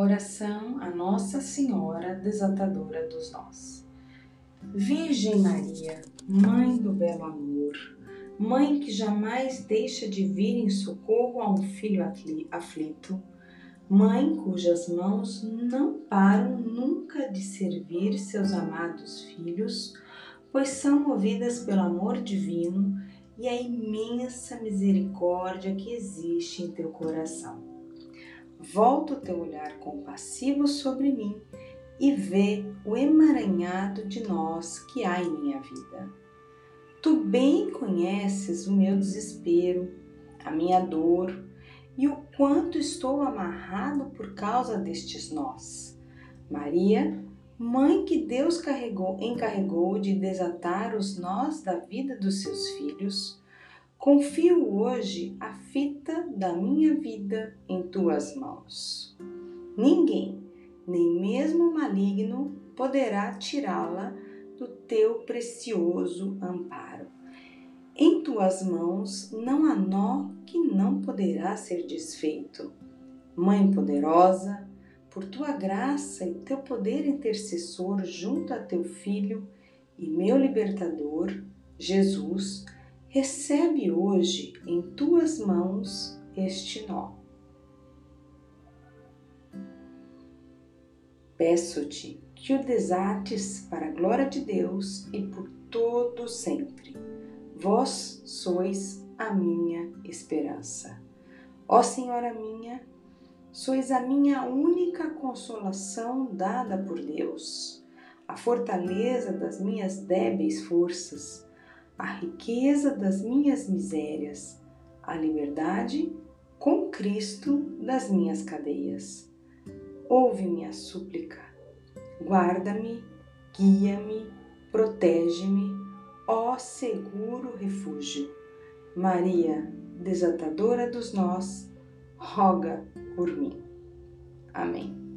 Oração a Nossa Senhora Desatadora dos Nós. Virgem Maria, Mãe do Belo Amor, Mãe que jamais deixa de vir em socorro a um filho aflito, Mãe cujas mãos não param nunca de servir seus amados filhos, pois são movidas pelo amor divino e a imensa misericórdia que existe em teu coração. Volta o teu olhar compassivo sobre mim e vê o emaranhado de nós que há em minha vida. Tu bem conheces o meu desespero, a minha dor, e o quanto estou amarrado por causa destes nós. Maria, mãe que Deus carregou, encarregou de desatar os nós da vida dos seus filhos, confio hoje a fita da minha vida em tuas mãos. Ninguém, nem mesmo o maligno, poderá tirá-la do teu precioso amparo. Em tuas mãos não há nó que não poderá ser desfeito. Mãe poderosa, por tua graça e teu poder intercessor junto a teu Filho e meu libertador, Jesus, recebe hoje em tuas mãos este nó. Peço-te que o desates para a glória de Deus e por todo sempre Vós sois a minha esperança. Ó Senhora minha, sois a minha única consolação dada por Deus, a fortaleza das minhas débeis forças, a riqueza das minhas misérias, a liberdade com Cristo das minhas cadeias. Ouve minha súplica, guarda-me, guia-me, protege-me ó seguro refúgio. Maria, desatadora dos nós, roga por mim. Amém.